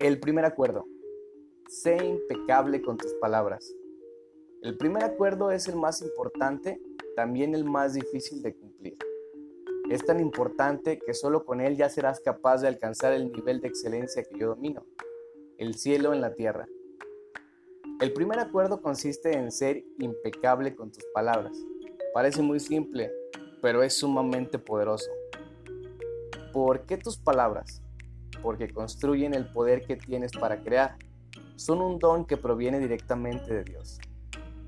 El primer acuerdo. Sé impecable con tus palabras. El primer acuerdo es el más importante, también el más difícil de cumplir. Es tan importante que solo con él ya serás capaz de alcanzar el nivel de excelencia que yo domino, el cielo en la tierra. El primer acuerdo consiste en ser impecable con tus palabras. Parece muy simple, pero es sumamente poderoso. ¿Por qué tus palabras? Porque construyen el poder que tienes para crear. Son un don que proviene directamente de Dios.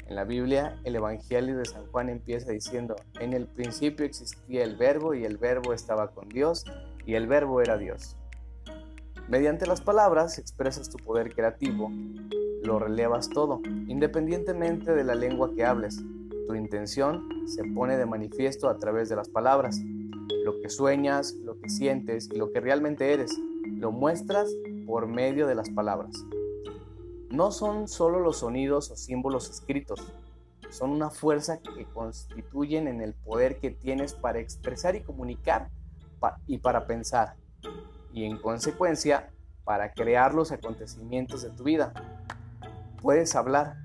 En la Biblia, el Evangelio de San Juan empieza diciendo, en el principio existía el verbo y el verbo estaba con Dios y el verbo era Dios. Mediante las palabras expresas tu poder creativo, lo relevas todo, independientemente de la lengua que hables. Tu intención se pone de manifiesto a través de las palabras, lo que sueñas, lo que sientes y lo que realmente eres lo muestras por medio de las palabras. No son solo los sonidos o símbolos escritos, son una fuerza que constituyen en el poder que tienes para expresar y comunicar y para pensar, y en consecuencia para crear los acontecimientos de tu vida. Puedes hablar.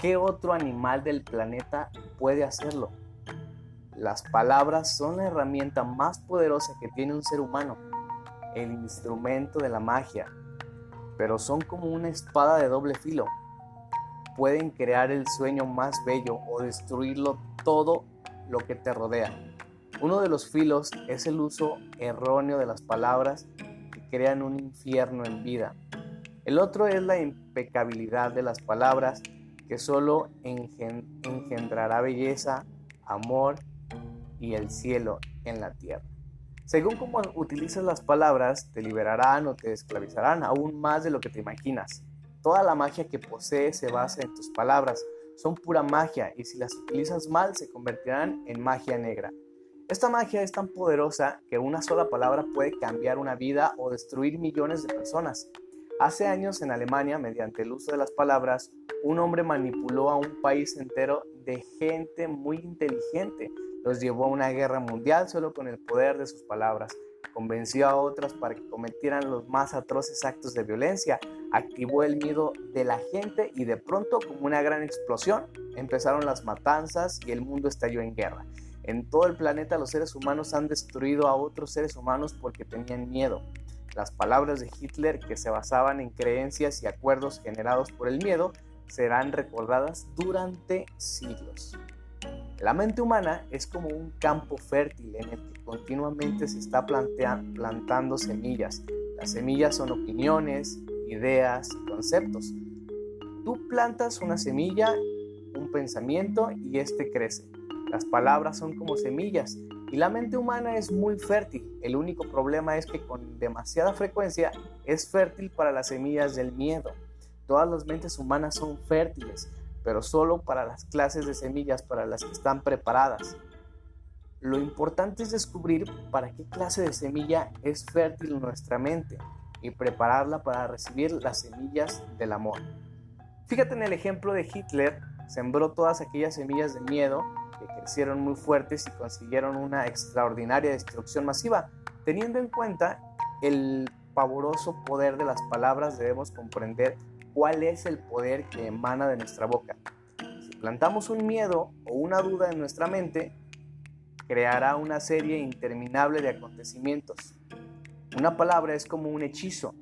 ¿Qué otro animal del planeta puede hacerlo? Las palabras son la herramienta más poderosa que tiene un ser humano el instrumento de la magia, pero son como una espada de doble filo. Pueden crear el sueño más bello o destruirlo todo lo que te rodea. Uno de los filos es el uso erróneo de las palabras que crean un infierno en vida. El otro es la impecabilidad de las palabras que solo engendrará belleza, amor y el cielo en la tierra. Según cómo utilizas las palabras, te liberarán o te esclavizarán aún más de lo que te imaginas. Toda la magia que posees se basa en tus palabras. Son pura magia y si las utilizas mal se convertirán en magia negra. Esta magia es tan poderosa que una sola palabra puede cambiar una vida o destruir millones de personas. Hace años en Alemania, mediante el uso de las palabras, un hombre manipuló a un país entero de gente muy inteligente los llevó a una guerra mundial solo con el poder de sus palabras. Convenció a otras para que cometieran los más atroces actos de violencia. Activó el miedo de la gente y de pronto, como una gran explosión, empezaron las matanzas y el mundo estalló en guerra. En todo el planeta los seres humanos han destruido a otros seres humanos porque tenían miedo. Las palabras de Hitler, que se basaban en creencias y acuerdos generados por el miedo, serán recordadas durante siglos. La mente humana es como un campo fértil en el que continuamente se está plantando semillas. Las semillas son opiniones, ideas, conceptos. Tú plantas una semilla, un pensamiento y este crece. Las palabras son como semillas y la mente humana es muy fértil. El único problema es que con demasiada frecuencia es fértil para las semillas del miedo. Todas las mentes humanas son fértiles pero solo para las clases de semillas para las que están preparadas. Lo importante es descubrir para qué clase de semilla es fértil nuestra mente y prepararla para recibir las semillas del amor. Fíjate en el ejemplo de Hitler, sembró todas aquellas semillas de miedo que crecieron muy fuertes y consiguieron una extraordinaria destrucción masiva. Teniendo en cuenta el pavoroso poder de las palabras, debemos comprender cuál es el poder que emana de nuestra boca. Si plantamos un miedo o una duda en nuestra mente, creará una serie interminable de acontecimientos. Una palabra es como un hechizo,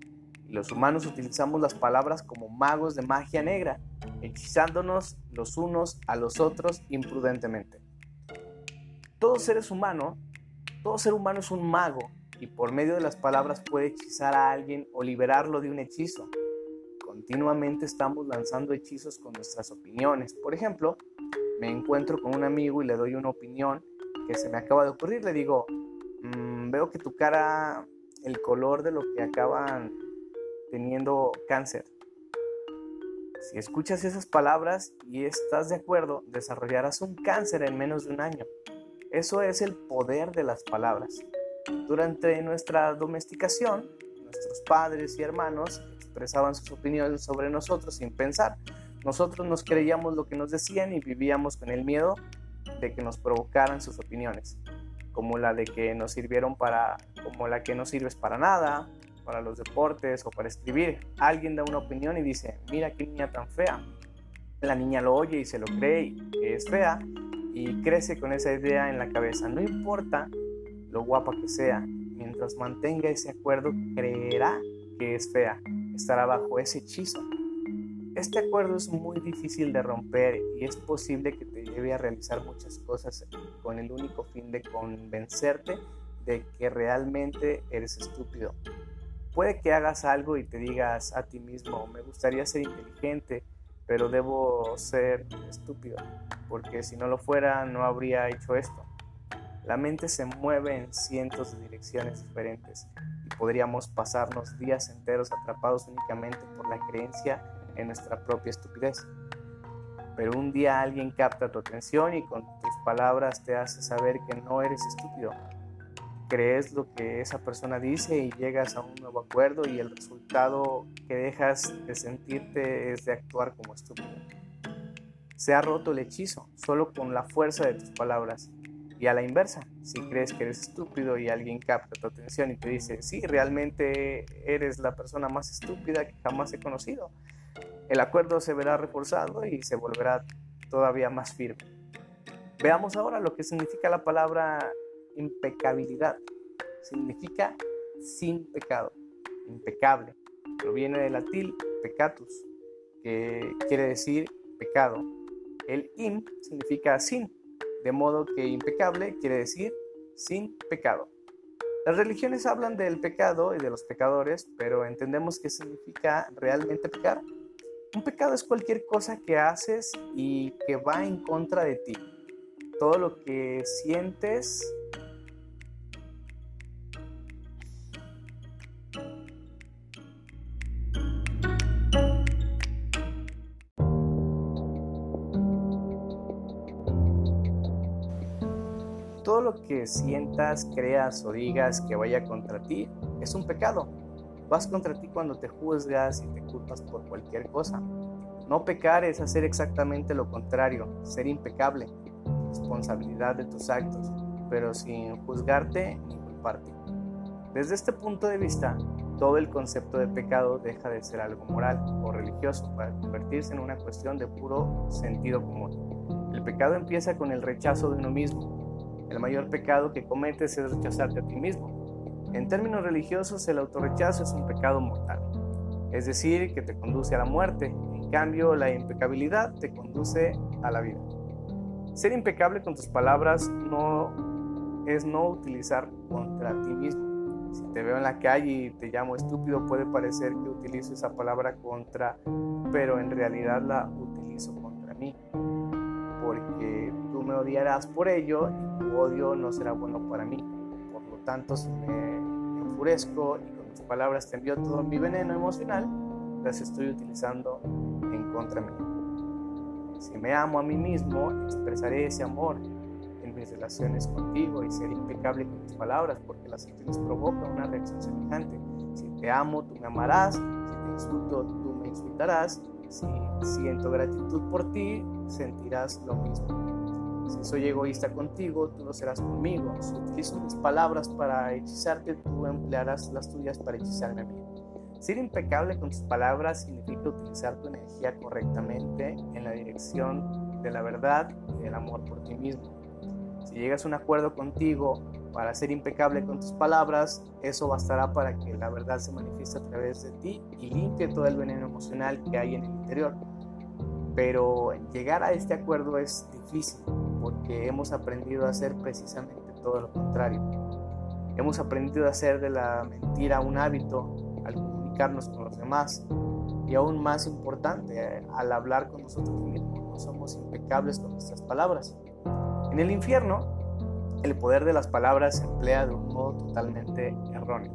y los humanos utilizamos las palabras como magos de magia negra, hechizándonos los unos a los otros imprudentemente. Todo ser humano, todo ser humano es un mago, y por medio de las palabras puede hechizar a alguien o liberarlo de un hechizo continuamente estamos lanzando hechizos con nuestras opiniones. Por ejemplo, me encuentro con un amigo y le doy una opinión que se me acaba de ocurrir. Le digo, mm, veo que tu cara, el color de lo que acaban teniendo cáncer. Si escuchas esas palabras y estás de acuerdo, desarrollarás un cáncer en menos de un año. Eso es el poder de las palabras. Durante nuestra domesticación, nuestros padres y hermanos expresaban sus opiniones sobre nosotros sin pensar. Nosotros nos creíamos lo que nos decían y vivíamos con el miedo de que nos provocaran sus opiniones, como la de que nos sirvieron para, como la que no sirves para nada, para los deportes o para escribir. Alguien da una opinión y dice, mira qué niña tan fea. La niña lo oye y se lo cree que es fea y crece con esa idea en la cabeza. No importa lo guapa que sea, mientras mantenga ese acuerdo, creerá que es fea, estará bajo ese hechizo. Este acuerdo es muy difícil de romper y es posible que te lleve a realizar muchas cosas con el único fin de convencerte de que realmente eres estúpido. Puede que hagas algo y te digas a ti mismo, me gustaría ser inteligente, pero debo ser estúpido, porque si no lo fuera no habría hecho esto. La mente se mueve en cientos de direcciones diferentes podríamos pasarnos días enteros atrapados únicamente por la creencia en nuestra propia estupidez. Pero un día alguien capta tu atención y con tus palabras te hace saber que no eres estúpido. Crees lo que esa persona dice y llegas a un nuevo acuerdo y el resultado que dejas de sentirte es de actuar como estúpido. Se ha roto el hechizo solo con la fuerza de tus palabras y a la inversa, si crees que eres estúpido y alguien capta tu atención y te dice, sí, realmente eres la persona más estúpida que jamás he conocido, el acuerdo se verá reforzado y se volverá todavía más firme. Veamos ahora lo que significa la palabra impecabilidad. Significa sin pecado, impecable. Proviene del latín pecatus, que quiere decir pecado. El im significa sin, de modo que impecable quiere decir sin pecado. Las religiones hablan del pecado y de los pecadores, pero entendemos qué significa realmente pecar. Un pecado es cualquier cosa que haces y que va en contra de ti. Todo lo que sientes que sientas, creas o digas que vaya contra ti es un pecado. Vas contra ti cuando te juzgas y te culpas por cualquier cosa. No pecar es hacer exactamente lo contrario, ser impecable, responsabilidad de tus actos, pero sin juzgarte ni culparte. Desde este punto de vista, todo el concepto de pecado deja de ser algo moral o religioso para convertirse en una cuestión de puro sentido común. El pecado empieza con el rechazo de uno mismo, el mayor pecado que cometes es rechazarte a ti mismo. En términos religiosos, el autorrechazo es un pecado mortal, es decir, que te conduce a la muerte. En cambio, la impecabilidad te conduce a la vida. Ser impecable con tus palabras no es no utilizar contra ti mismo. Si te veo en la calle y te llamo estúpido, puede parecer que utilizo esa palabra contra, pero en realidad la utilizo me odiarás por ello tu odio no será bueno para mí. Por lo tanto, si me enfurezco y con tus palabras te envío todo mi veneno emocional, las estoy utilizando en contra mí. Si me amo a mí mismo, expresaré ese amor en mis relaciones contigo y seré impecable con mis palabras porque las acciones provocan una reacción semejante. Si te amo, tú me amarás. Si te insulto, tú me insultarás. Si siento gratitud por ti, sentirás lo mismo. Si soy egoísta contigo, tú lo serás conmigo. Si utilizo mis palabras para hechizarte, tú emplearás las tuyas para hechizarme a mí. Ser impecable con tus palabras significa utilizar tu energía correctamente en la dirección de la verdad y del amor por ti mismo. Si llegas a un acuerdo contigo para ser impecable con tus palabras, eso bastará para que la verdad se manifieste a través de ti y limpie todo el veneno emocional que hay en el interior. Pero llegar a este acuerdo es difícil porque hemos aprendido a hacer precisamente todo lo contrario. Hemos aprendido a hacer de la mentira un hábito al comunicarnos con los demás y aún más importante, al hablar con nosotros mismos, no somos impecables con nuestras palabras. En el infierno, el poder de las palabras se emplea de un modo totalmente erróneo.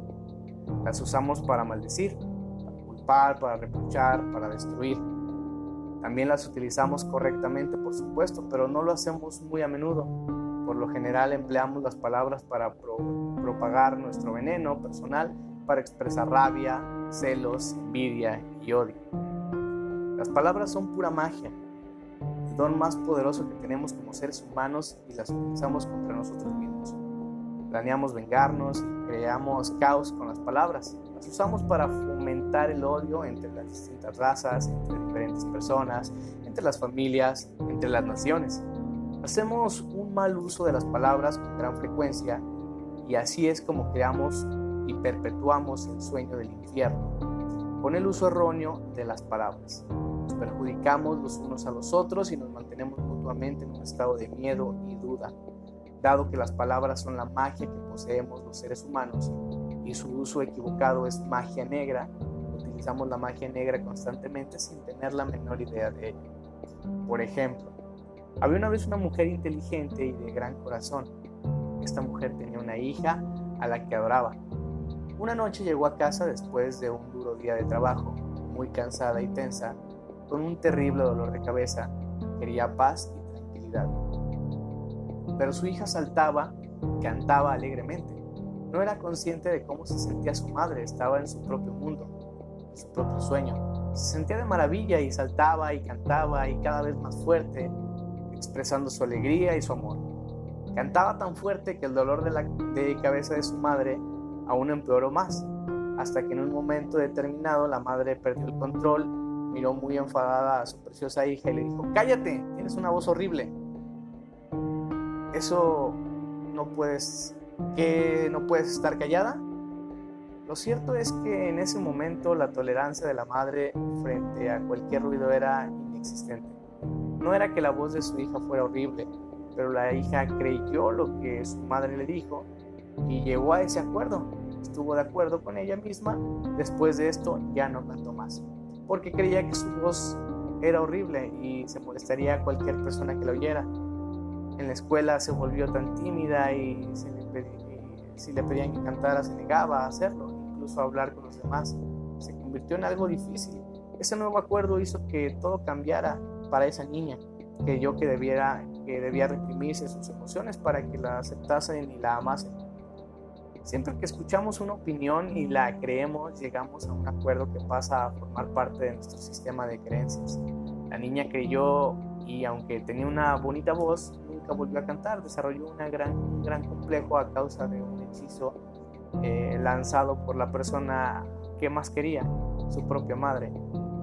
Las usamos para maldecir, para culpar, para reprochar, para destruir. También las utilizamos correctamente, por supuesto, pero no lo hacemos muy a menudo. Por lo general empleamos las palabras para propagar nuestro veneno personal, para expresar rabia, celos, envidia y odio. Las palabras son pura magia, el don más poderoso que tenemos como seres humanos y las utilizamos contra nosotros mismos. Planeamos vengarnos y creamos caos con las palabras. Las usamos para fomentar el odio entre las distintas razas, entre diferentes personas, entre las familias, entre las naciones. Hacemos un mal uso de las palabras con gran frecuencia y así es como creamos y perpetuamos el sueño del infierno, con el uso erróneo de las palabras. Nos perjudicamos los unos a los otros y nos mantenemos mutuamente en un estado de miedo y duda, dado que las palabras son la magia que poseemos los seres humanos y su uso equivocado es magia negra, utilizamos la magia negra constantemente sin tener la menor idea de ello. Por ejemplo, había una vez una mujer inteligente y de gran corazón. Esta mujer tenía una hija a la que adoraba. Una noche llegó a casa después de un duro día de trabajo, muy cansada y tensa, con un terrible dolor de cabeza. Quería paz y tranquilidad. Pero su hija saltaba, cantaba alegremente. No era consciente de cómo se sentía su madre, estaba en su propio mundo, en su propio sueño. Se sentía de maravilla y saltaba y cantaba y cada vez más fuerte, expresando su alegría y su amor. Cantaba tan fuerte que el dolor de la cabeza de su madre aún empeoró más, hasta que en un momento determinado la madre perdió el control, miró muy enfadada a su preciosa hija y le dijo, cállate, tienes una voz horrible. Eso no puedes, que no puedes estar callada. Lo cierto es que en ese momento la tolerancia de la madre frente a cualquier ruido era inexistente. No era que la voz de su hija fuera horrible, pero la hija creyó lo que su madre le dijo y llegó a ese acuerdo. Estuvo de acuerdo con ella misma. Después de esto ya no cantó más, porque creía que su voz era horrible y se molestaría a cualquier persona que la oyera. En la escuela se volvió tan tímida y, si le pedían que cantara se negaba a hacerlo, incluso a hablar con los demás. Se convirtió en algo difícil. Ese nuevo acuerdo hizo que todo cambiara para esa niña, que yo que, debiera, que debía reprimirse sus emociones para que la aceptasen y la amasen. Siempre que escuchamos una opinión y la creemos, llegamos a un acuerdo que pasa a formar parte de nuestro sistema de creencias. La niña creyó y aunque tenía una bonita voz, nunca volvió a cantar, desarrolló una gran, un gran complejo a causa de un hechizo eh, lanzado por la persona que más quería, su propia madre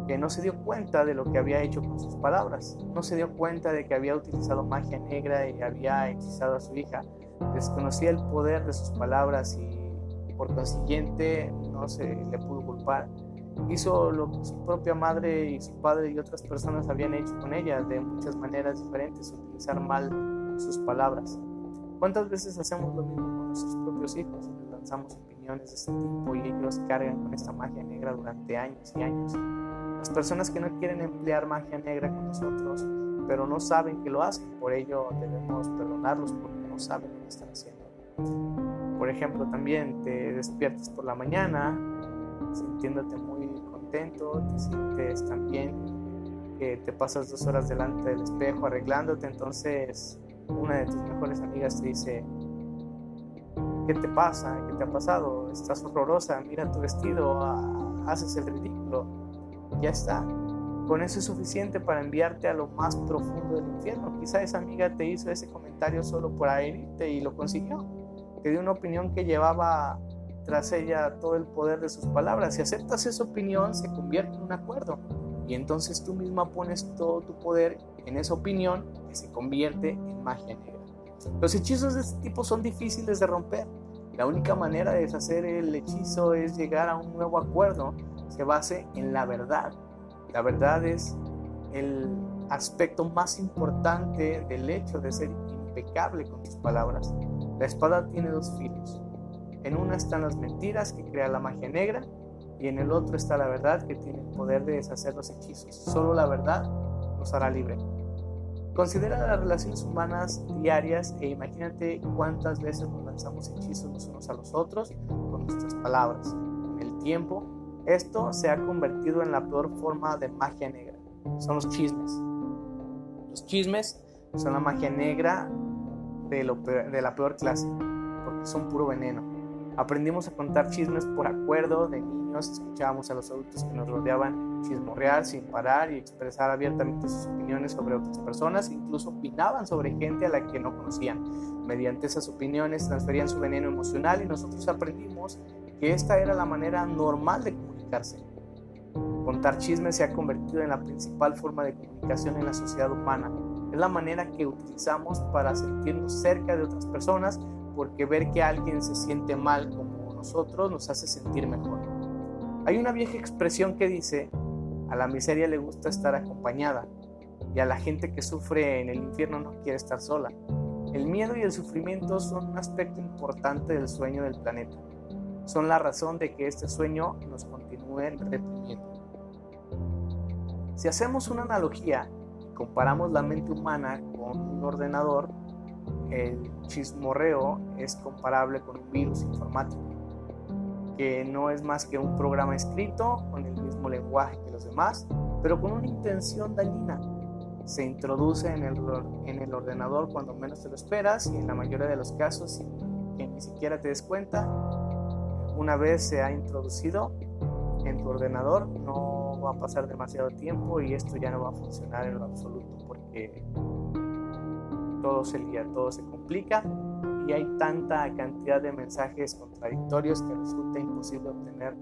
que no se dio cuenta de lo que había hecho con sus palabras, no se dio cuenta de que había utilizado magia negra y había hechizado a su hija, desconocía el poder de sus palabras y por consiguiente no se le pudo culpar. Hizo lo que su propia madre y su padre y otras personas habían hecho con ella de muchas maneras diferentes, utilizar mal sus palabras. ¿Cuántas veces hacemos lo mismo con nuestros propios hijos? Les lanzamos opiniones de este tipo y ellos cargan con esta magia negra durante años y años. Las personas que no quieren emplear magia negra con nosotros, pero no saben que lo hacen, por ello debemos perdonarlos porque no saben lo que están haciendo. Por ejemplo, también te despiertas por la mañana sintiéndote muy contento, te sientes también que te pasas dos horas delante del espejo arreglándote, entonces una de tus mejores amigas te dice, ¿qué te pasa? ¿Qué te ha pasado? Estás horrorosa, mira tu vestido, ah, haces el ridículo ya está. Con eso es suficiente para enviarte a lo más profundo del infierno. Quizá esa amiga te hizo ese comentario solo por herirte y lo consiguió. Te dio una opinión que llevaba tras ella todo el poder de sus palabras. Si aceptas esa opinión, se convierte en un acuerdo. Y entonces tú misma pones todo tu poder en esa opinión que se convierte en magia negra. Los hechizos de este tipo son difíciles de romper. La única manera de deshacer el hechizo es llegar a un nuevo acuerdo se base en la verdad. La verdad es el aspecto más importante del hecho de ser impecable con tus palabras. La espada tiene dos filos. En una están las mentiras que crea la magia negra y en el otro está la verdad que tiene el poder de deshacer los hechizos. Solo la verdad nos hará libre. Considera las relaciones humanas diarias e imagínate cuántas veces nos lanzamos hechizos los unos a los otros con nuestras palabras. En el tiempo esto se ha convertido en la peor forma de magia negra. Son los chismes. Los chismes son la magia negra de la peor clase, porque son puro veneno. Aprendimos a contar chismes por acuerdo de niños, escuchábamos a los adultos que nos rodeaban chismorrear sin parar y expresar abiertamente sus opiniones sobre otras personas, incluso opinaban sobre gente a la que no conocían. Mediante esas opiniones transferían su veneno emocional y nosotros aprendimos porque esta era la manera normal de comunicarse. Contar chismes se ha convertido en la principal forma de comunicación en la sociedad humana. Es la manera que utilizamos para sentirnos cerca de otras personas, porque ver que alguien se siente mal como nosotros nos hace sentir mejor. Hay una vieja expresión que dice, a la miseria le gusta estar acompañada y a la gente que sufre en el infierno no quiere estar sola. El miedo y el sufrimiento son un aspecto importante del sueño del planeta. Son la razón de que este sueño nos continúe reprimiendo. Si hacemos una analogía y comparamos la mente humana con un ordenador, el chismorreo es comparable con un virus informático, que no es más que un programa escrito con el mismo lenguaje que los demás, pero con una intención dañina. Se introduce en el, en el ordenador cuando menos te lo esperas y en la mayoría de los casos sin que ni siquiera te des cuenta, una vez se ha introducido en tu ordenador no va a pasar demasiado tiempo y esto ya no va a funcionar en lo absoluto porque todo se lía, todo se complica y hay tanta cantidad de mensajes contradictorios que resulta imposible obtener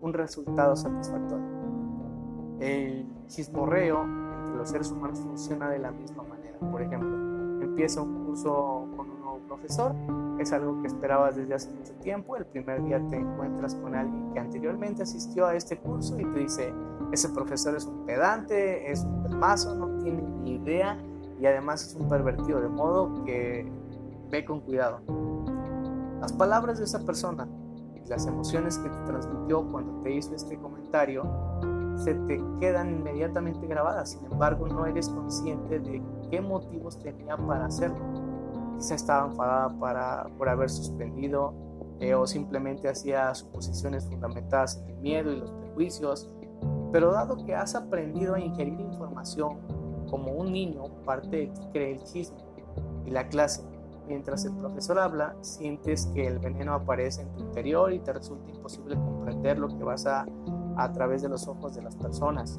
un resultado satisfactorio. El chismorreo los seres humanos funciona de la misma manera. Por ejemplo, empieza un curso con un nuevo profesor, es algo que esperabas desde hace mucho tiempo, el primer día te encuentras con alguien que anteriormente asistió a este curso y te dice, ese profesor es un pedante, es un pelmazo, no tiene ni idea y además es un pervertido, de modo que ve con cuidado. Las palabras de esa persona y las emociones que te transmitió cuando te hizo este comentario se te quedan inmediatamente grabadas. Sin embargo, no eres consciente de qué motivos tenía para hacerlo. Quizá estaba enfadada para, por haber suspendido eh, o simplemente hacía suposiciones fundamentadas en el miedo y los prejuicios. Pero dado que has aprendido a ingerir información como un niño, parte cree el chisme y la clase. Mientras el profesor habla, sientes que el veneno aparece en tu interior y te resulta imposible comprender lo que vas a a través de los ojos de las personas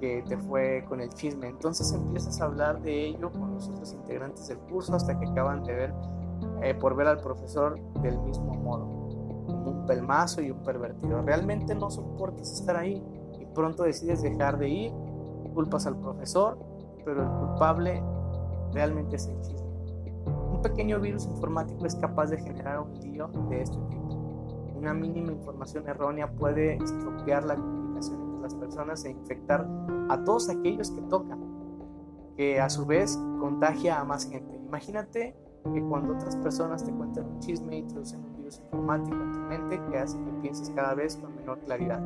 que te fue con el chisme. Entonces empiezas a hablar de ello con los otros integrantes del curso hasta que acaban de ver eh, por ver al profesor del mismo modo, como un pelmazo y un pervertido. Realmente no soportas estar ahí y pronto decides dejar de ir, culpas al profesor, pero el culpable realmente es el chisme. Un pequeño virus informático es capaz de generar un lío de este tipo una mínima información errónea puede estropear la comunicación entre las personas e infectar a todos aquellos que tocan, que a su vez contagia a más gente. Imagínate que cuando otras personas te cuentan un chisme introducen un virus informático en tu mente que hace que pienses cada vez con menor claridad.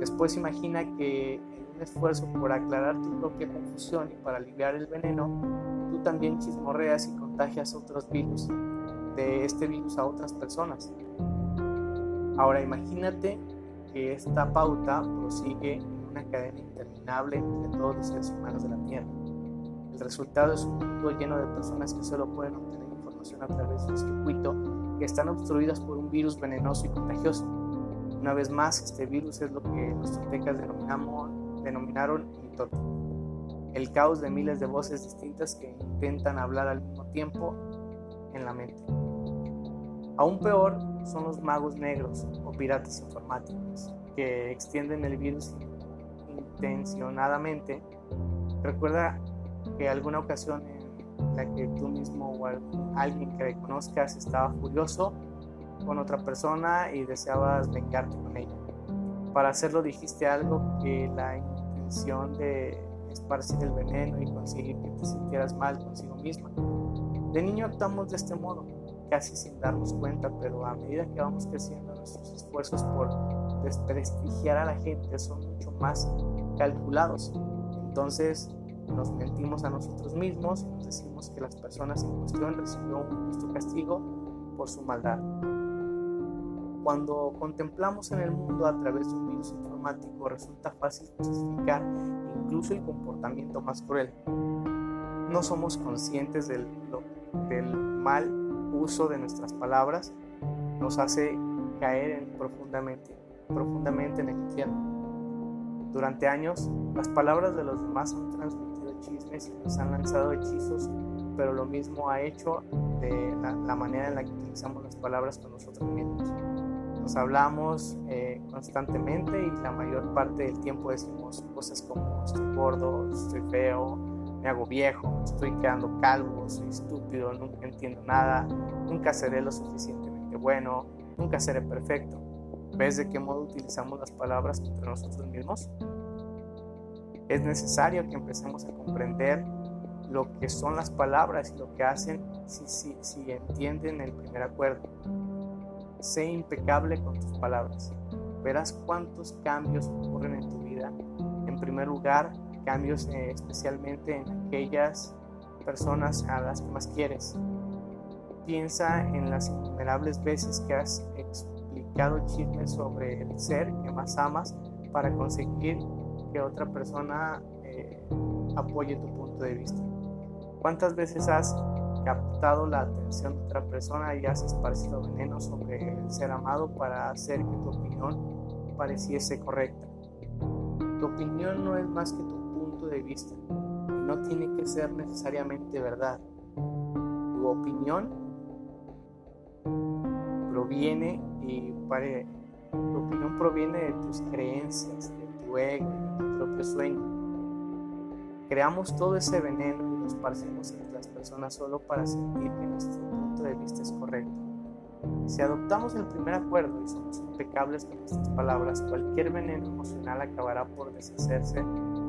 Después imagina que en un esfuerzo por aclarar tu propia confusión y para aliviar el veneno, tú también chismorreas y contagias otros virus, de este virus a otras personas. Ahora imagínate que esta pauta prosigue en una cadena interminable entre todos los seres humanos de la Tierra. El resultado es un mundo lleno de personas que solo pueden obtener información a través de un circuito que están obstruidas por un virus venenoso y contagioso. Una vez más, este virus es lo que los toltecas denominaron mitote, el caos de miles de voces distintas que intentan hablar al mismo tiempo en la mente. Aún peor son los magos negros o piratas informáticos que extienden el virus intencionadamente. Recuerda que alguna ocasión en la que tú mismo o alguien que conozcas estaba furioso con otra persona y deseabas vengarte con ella. Para hacerlo dijiste algo que la intención de esparcir el veneno y conseguir que te sintieras mal consigo misma. De niño actuamos de este modo casi sin darnos cuenta, pero a medida que vamos creciendo nuestros esfuerzos por desprestigiar a la gente son mucho más calculados. Entonces nos mentimos a nosotros mismos y nos decimos que las personas en cuestión recibieron un justo castigo por su maldad. Cuando contemplamos en el mundo a través de un virus informático resulta fácil justificar incluso el comportamiento más cruel. No somos conscientes del, del mal uso de nuestras palabras nos hace caer profundamente, profundamente en el infierno. Durante años, las palabras de los demás han transmitido chismes y nos han lanzado hechizos, pero lo mismo ha hecho de la, manera en la que utilizamos las palabras con nosotros mismos. Nos hablamos eh, constantemente y la mayor parte del tiempo decimos cosas como estoy gordo, estoy feo, me hago viejo, estoy quedando calvo, soy estúpido, nunca entiendo nada, nunca seré lo suficientemente bueno, nunca seré perfecto. ¿Ves de qué modo utilizamos las palabras entre nosotros mismos? Es necesario que empecemos a comprender lo que son las palabras y lo que hacen si, si, si entienden el primer acuerdo. Sé impecable con tus palabras. Verás cuántos cambios ocurren en tu vida. En primer lugar, cambios eh, especialmente en aquellas personas a las que más quieres. Piensa en las innumerables veces que has explicado chismes sobre el ser que más amas para conseguir que otra persona eh, apoye tu punto de vista. ¿Cuántas veces has captado la atención de otra persona y has esparcido veneno sobre el ser amado para hacer que tu opinión pareciese correcta? Tu opinión no es más que tu punto de vista y no tiene que ser necesariamente verdad. Tu opinión proviene y tu opinión proviene de tus creencias, de tu ego, de tu propio sueño. Creamos todo ese veneno y lo esparcimos entre las personas solo para sentir que nuestro punto de vista es correcto. Si adoptamos el primer acuerdo y somos impecables con nuestras palabras, cualquier veneno emocional acabará por deshacerse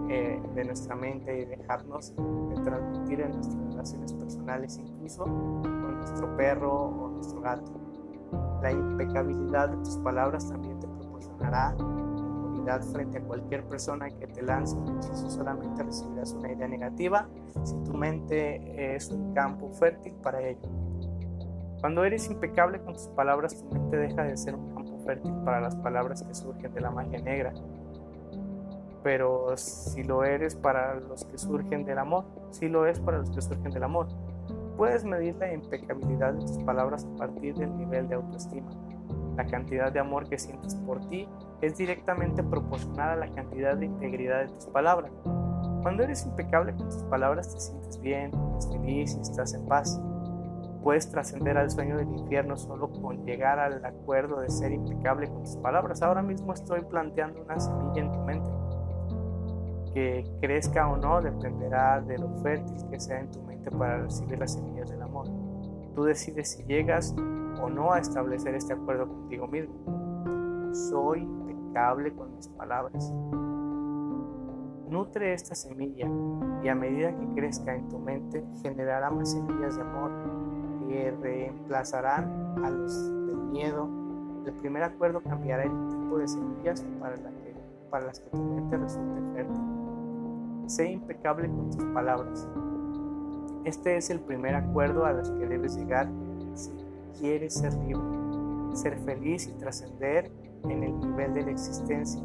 eh, de nuestra mente y dejarnos de transmitir en nuestras relaciones personales, incluso con nuestro perro o nuestro gato. La impecabilidad de tus palabras también te proporcionará frente a cualquier persona que te lance un hechizo. Solamente recibirás una idea negativa si tu mente es un campo fértil para ello. Cuando eres impecable con tus palabras, tu mente deja de ser un campo fértil para las palabras que surgen de la magia negra. Pero si lo eres para los que surgen del amor, si lo es para los que surgen del amor. Puedes medir la impecabilidad de tus palabras a partir del nivel de autoestima. La cantidad de amor que sientes por ti es directamente proporcional a la cantidad de integridad de tus palabras. Cuando eres impecable con tus palabras te sientes bien, estás feliz y estás en paz. Puedes trascender al sueño del infierno solo con llegar al acuerdo de ser impecable con tus palabras. Ahora mismo estoy planteando una semilla en tu mente. Que crezca o no dependerá de lo fértil que sea en tu mente para recibir las semillas del amor. Tú decides si llegas o no a establecer este acuerdo contigo mismo. Soy con mis palabras. Nutre esta semilla y a medida que crezca en tu mente generará más semillas de amor que reemplazarán a los del miedo. El primer acuerdo cambiará el tipo de semillas para, para las que tu mente resulte fértil. Sé impecable con tus palabras. Este es el primer acuerdo a los que debes llegar si quieres ser libre, ser feliz y trascender en el nivel de la existencia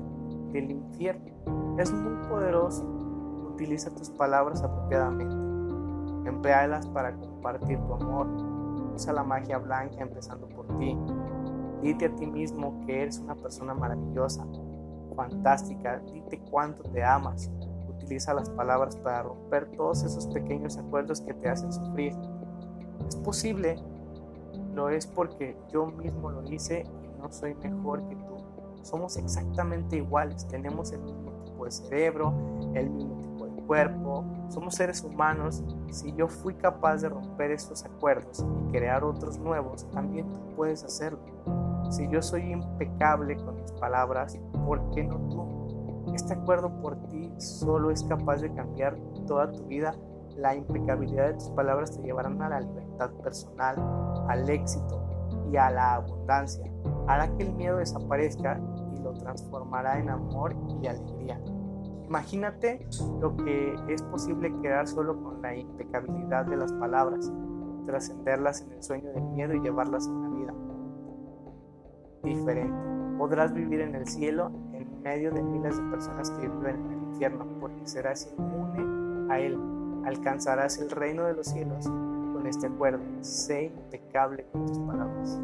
del infierno. Es muy poderoso. Utiliza tus palabras apropiadamente. Emplealas para compartir tu amor. Usa la magia blanca empezando por ti. Dite a ti mismo que eres una persona maravillosa, fantástica. Dite cuánto te amas utiliza las palabras para romper todos esos pequeños acuerdos que te hacen sufrir. Es posible, lo es porque yo mismo lo hice no soy mejor que tú. Somos exactamente iguales, tenemos el mismo tipo de cerebro, el mismo tipo de cuerpo, somos seres humanos. Si yo fui capaz de romper estos acuerdos y crear otros nuevos, también tú puedes hacerlo. Si yo soy impecable con mis palabras, ¿por qué no tú? Este acuerdo por ti solo es capaz de cambiar toda tu vida. La impecabilidad de tus palabras te llevarán a la libertad personal, al éxito y a la abundancia. Hará que el miedo desaparezca y lo transformará en amor y alegría. Imagínate lo que es posible crear solo con la impecabilidad de las palabras, trascenderlas en el sueño del miedo y llevarlas a una vida diferente. Podrás vivir en el cielo en medio de miles de personas que viven en el infierno, porque serás inmune a él. Alcanzarás el reino de los cielos con este acuerdo. Sé impecable con tus palabras.